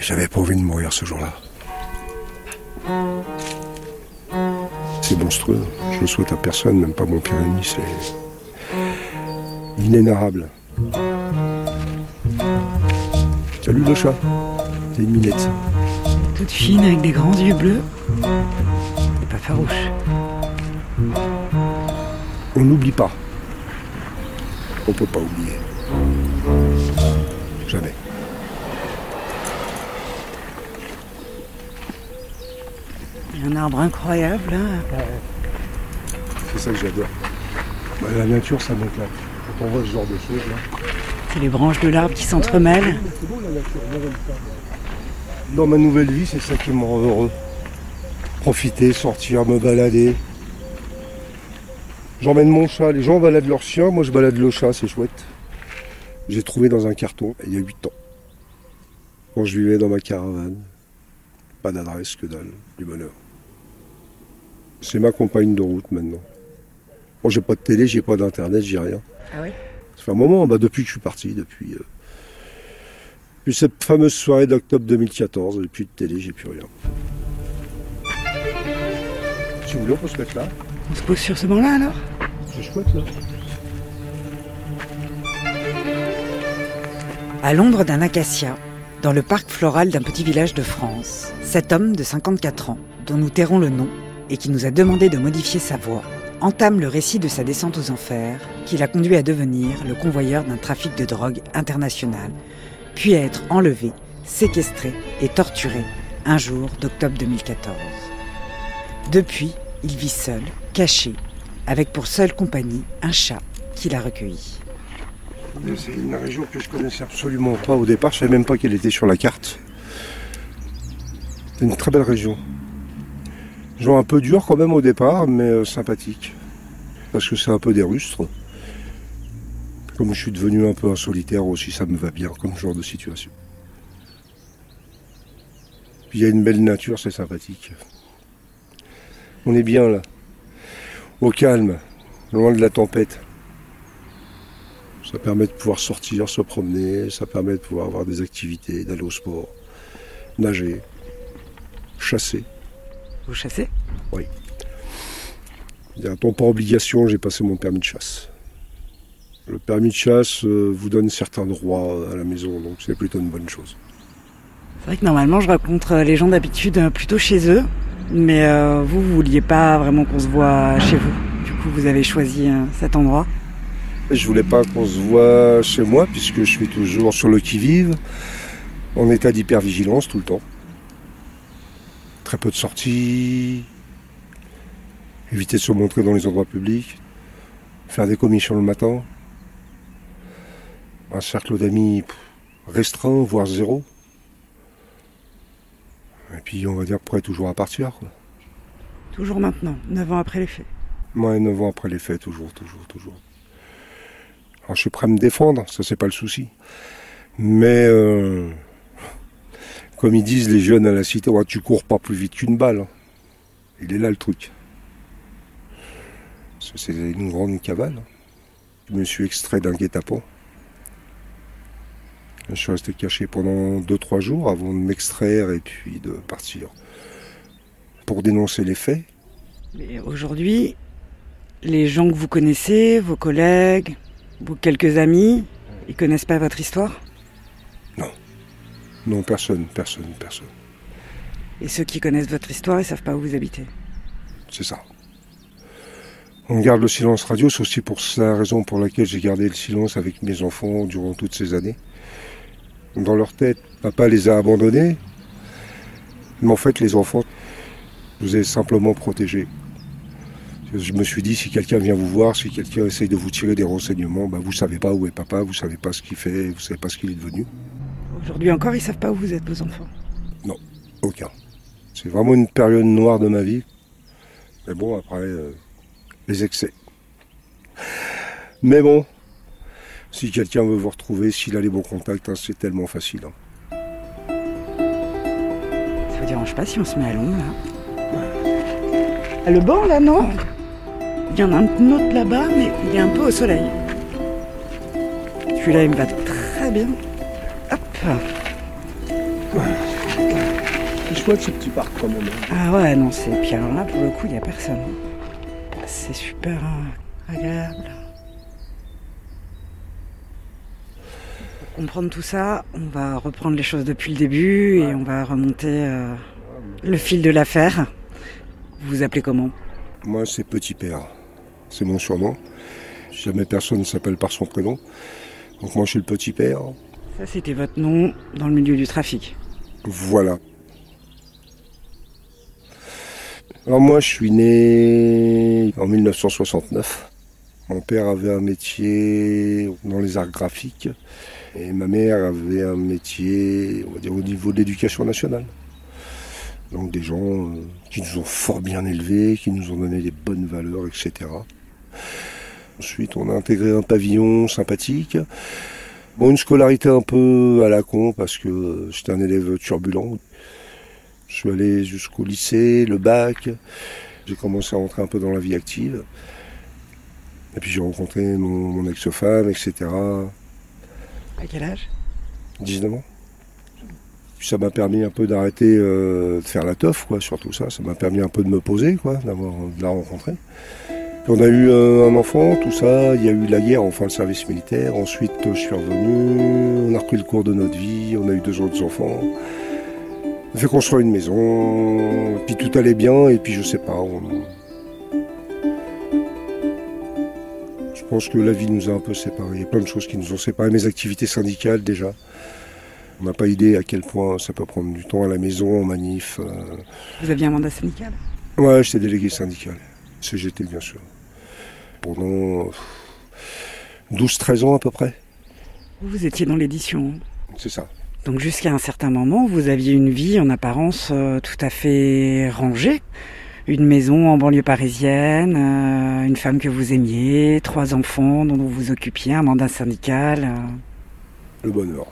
J'avais pas envie de mourir ce jour-là. C'est monstrueux. Je le souhaite à personne, même pas mon pire ennemi. C'est inénarrable. Salut le chat. C'est une minette. Toute fine avec des grands yeux bleus. Et pas farouche. On n'oublie pas. On peut pas oublier. Jamais. Un arbre incroyable là. C'est ça que j'adore. Bah, la nature, ça m'éclate. Quand on voit ce genre de choses là. C'est les branches de l'arbre qui s'entremêlent. C'est beau la nature, moi j'aime ça. Dans ma nouvelle vie, c'est ça qui me rend heureux. Profiter, sortir, me balader. J'emmène mon chat, les gens baladent leur chien, moi je balade le chat, c'est chouette. J'ai trouvé dans un carton il y a 8 ans. Quand je vivais dans ma caravane. Pas d'adresse que dalle, du bonheur. C'est ma compagne de route maintenant. Bon, j'ai pas de télé, j'ai pas d'internet, j'ai rien. Ah oui? Ça fait un moment, bah, depuis que je suis parti, depuis, euh, depuis cette fameuse soirée d'octobre 2014, j'ai plus de télé, j'ai plus rien. Si vous voulez, on peut se mettre là. On se pose sur ce banc-là alors? C'est chouette là. À l'ombre d'un acacia, dans le parc floral d'un petit village de France, cet homme de 54 ans, dont nous tairons le nom et qui nous a demandé de modifier sa voix, entame le récit de sa descente aux enfers qui l'a conduit à devenir le convoyeur d'un trafic de drogue international, puis à être enlevé, séquestré et torturé un jour d'octobre 2014. Depuis, il vit seul, caché, avec pour seule compagnie un chat qu'il a recueilli. C'est une région que je connaissais absolument pas au départ, je savais même pas qu'elle était sur la carte. C'est une très belle région. Un peu dur quand même au départ, mais euh, sympathique. Parce que c'est un peu des rustres. Comme je suis devenu un peu un solitaire aussi, ça me va bien comme genre de situation. Il y a une belle nature, c'est sympathique. On est bien là. Au calme, loin de la tempête. Ça permet de pouvoir sortir, se promener, ça permet de pouvoir avoir des activités, d'aller au sport, nager, chasser. Vous chassez Il y a un temps par obligation, j'ai passé mon permis de chasse. Le permis de chasse euh, vous donne certains droits à la maison, donc c'est plutôt une bonne chose. C'est vrai que normalement je rencontre les gens d'habitude euh, plutôt chez eux, mais euh, vous, vous vouliez pas vraiment qu'on se voit chez vous. Du coup, vous avez choisi euh, cet endroit. Je voulais pas qu'on se voit chez moi, puisque je suis toujours sur le qui-vive, en état d'hypervigilance tout le temps. Très peu de sorties, éviter de se montrer dans les endroits publics, faire des commissions le matin, un cercle d'amis restreint, voire zéro. Et puis on va dire prêt toujours à partir. Quoi. Toujours maintenant, 9 ans après les faits. Moi, 9 ans après les faits, toujours, toujours, toujours. Alors, je suis prêt à me défendre, ça, c'est pas le souci. Mais, euh, comme ils disent les jeunes à la cité, tu cours pas plus vite qu'une balle. hein. Il est là le truc. C'est une grande cavale. hein. Je me suis extrait d'un guet-apens. Je suis resté caché pendant 2-3 jours avant de m'extraire et puis de partir pour dénoncer les faits. Mais aujourd'hui, les gens que vous connaissez, vos collègues, vos quelques amis, ils connaissent pas votre histoire? Non, personne, personne, personne. Et ceux qui connaissent votre histoire, ils savent pas où vous habitez. C'est ça. On garde le silence radio, c'est aussi pour la raison pour laquelle j'ai gardé le silence avec mes enfants durant toutes ces années. Dans leur tête, papa les a abandonnés. Mais en fait, les enfants, je vous ai simplement protégés. Je me suis dit, si quelqu'un vient vous voir, si quelqu'un essaye de vous tirer des renseignements, bah, vous savez pas où est papa, vous savez pas ce qu'il fait, vous savez pas ce qu'il est devenu. Aujourd'hui encore, ils savent pas où vous êtes, vos enfants. Aucun. C'est vraiment une période noire de ma vie. Mais bon, après, euh, les excès. Mais bon, si quelqu'un veut vous retrouver, s'il a les bons contacts, hein, c'est tellement facile. hein. Ça vous dérange pas si on se met à l'ombre, là Ah, Le banc, là, non? Il y en a un autre là-bas, mais il est un peu au soleil. Celui-là, il me va très bien. Chouette ce petit parc quand même. hein. Ah ouais, non, c'est. Puis alors là, pour le coup, il n'y a personne. C'est super euh, agréable. Pour comprendre tout ça, on va reprendre les choses depuis le début et on va remonter euh, le fil de l'affaire. Vous vous appelez comment? Moi, c'est Petit Père. C'est mon surnom. Jamais personne ne s'appelle par son prénom. Donc moi, je suis le Petit Père. C'était votre nom dans le milieu du trafic. Voilà. Alors moi, je suis né en 1969. Mon père avait un métier dans les arts graphiques et ma mère avait un métier, on va dire, au niveau de l'éducation nationale. Donc des gens euh, qui nous ont fort bien élevés, qui nous ont donné des bonnes valeurs, etc. Ensuite, on a intégré un pavillon sympathique. Bon, une scolarité un peu à la con parce que j'étais un élève turbulent. Je suis allé jusqu'au lycée, le bac. J'ai commencé à rentrer un peu dans la vie active. Et puis j'ai rencontré mon, mon ex-femme, etc. À quel âge? 19 ans. Puis ça m'a permis un peu d'arrêter euh, de faire la teuf, quoi, surtout ça. Ça m'a permis un peu de me poser, quoi, d'avoir de la rencontrer. On a eu un enfant, tout ça. Il y a eu la guerre, enfin le service militaire. Ensuite, je suis revenu. On a repris le cours de notre vie. On a eu deux autres enfants. On a fait construire une maison. Puis tout allait bien. Et puis je sais pas. on- Je pense que la vie nous a un peu séparés. Il y a plein de choses qui nous ont séparés. Mes activités syndicales déjà. On n'a pas idée à quel point ça peut prendre du temps à la maison, en manif. euh. Vous aviez un mandat syndical? Ouais, j'étais délégué syndical. CGT, bien sûr. Pendant euh, 12-13 ans à peu près. Vous étiez dans l'édition. C'est ça. Donc jusqu'à un certain moment, vous aviez une vie en apparence euh, tout à fait rangée. Une maison en banlieue parisienne, euh, une femme que vous aimiez, trois enfants dont vous vous occupiez, un mandat syndical. euh. Le bonheur.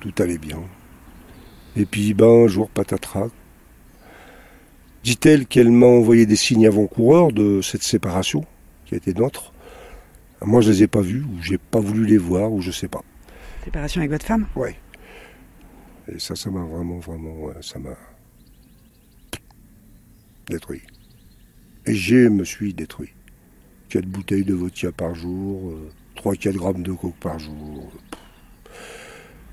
Tout allait bien. Et puis, ben, un jour, patatras. Dit-elle qu'elle m'a envoyé des signes avant-coureurs de cette séparation qui a été nôtre. Moi, je les ai pas vus, ou j'ai pas voulu les voir, ou je sais pas. Séparation avec votre femme? Ouais. Et ça, ça m'a vraiment, vraiment, ouais, ça m'a détruit. Et je me suis détruit. 4 bouteilles de vodka par jour, 3-4 grammes de coke par jour.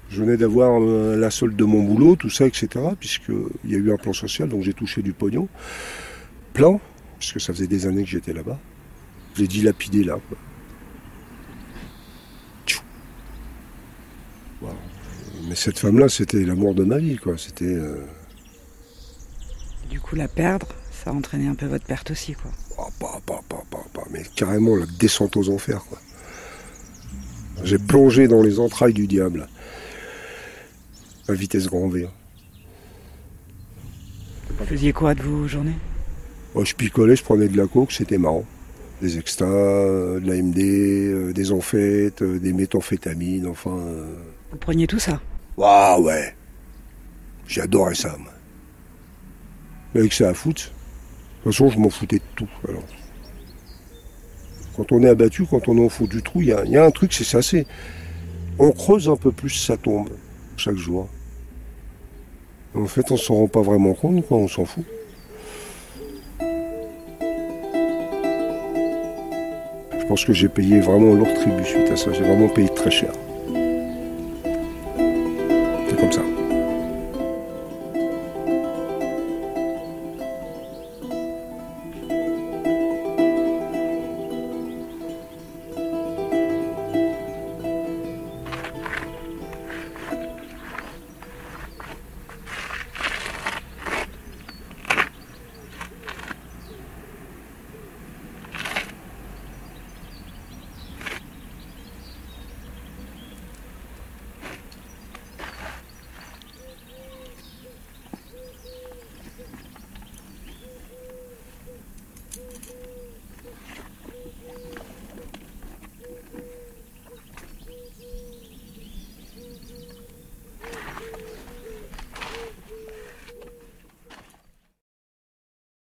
Je venais d'avoir euh, la solde de mon boulot, tout ça, etc. Puisqu'il y a eu un plan social, donc j'ai touché du pognon. Plein, puisque ça faisait des années que j'étais là-bas. Je l'ai dilapidé là. Quoi. Mais cette femme-là, c'était l'amour de ma vie, quoi. C'était. euh, Du coup, la perdre, ça a entraîné un peu votre perte aussi, quoi. ah, pas, pas, pas, pas, pas, mais carrément la descente aux enfers, quoi. J'ai plongé dans les entrailles du diable. À vitesse grand V. hein. Vous faisiez quoi de vos journées? Moi, je picolais, je prenais de la coke, c'était marrant. Des extas, euh, de la MD, euh, des amphètes, euh, des méthamphétamines, enfin. Vous preniez tout ça? Ah ouais. J'ai adoré ça, moi. Mais avec ça à foutre. De toute façon, je m'en foutais de tout, alors. Quand on est abattu, quand on est au fond du trou, il y y a un truc, c'est ça, c'est... On creuse un peu plus, ça tombe, chaque jour. En fait, on s'en rend pas vraiment compte, quoi, on s'en fout. Que j'ai payé vraiment lourd tribut suite à ça. J'ai vraiment payé très cher. C'est comme ça.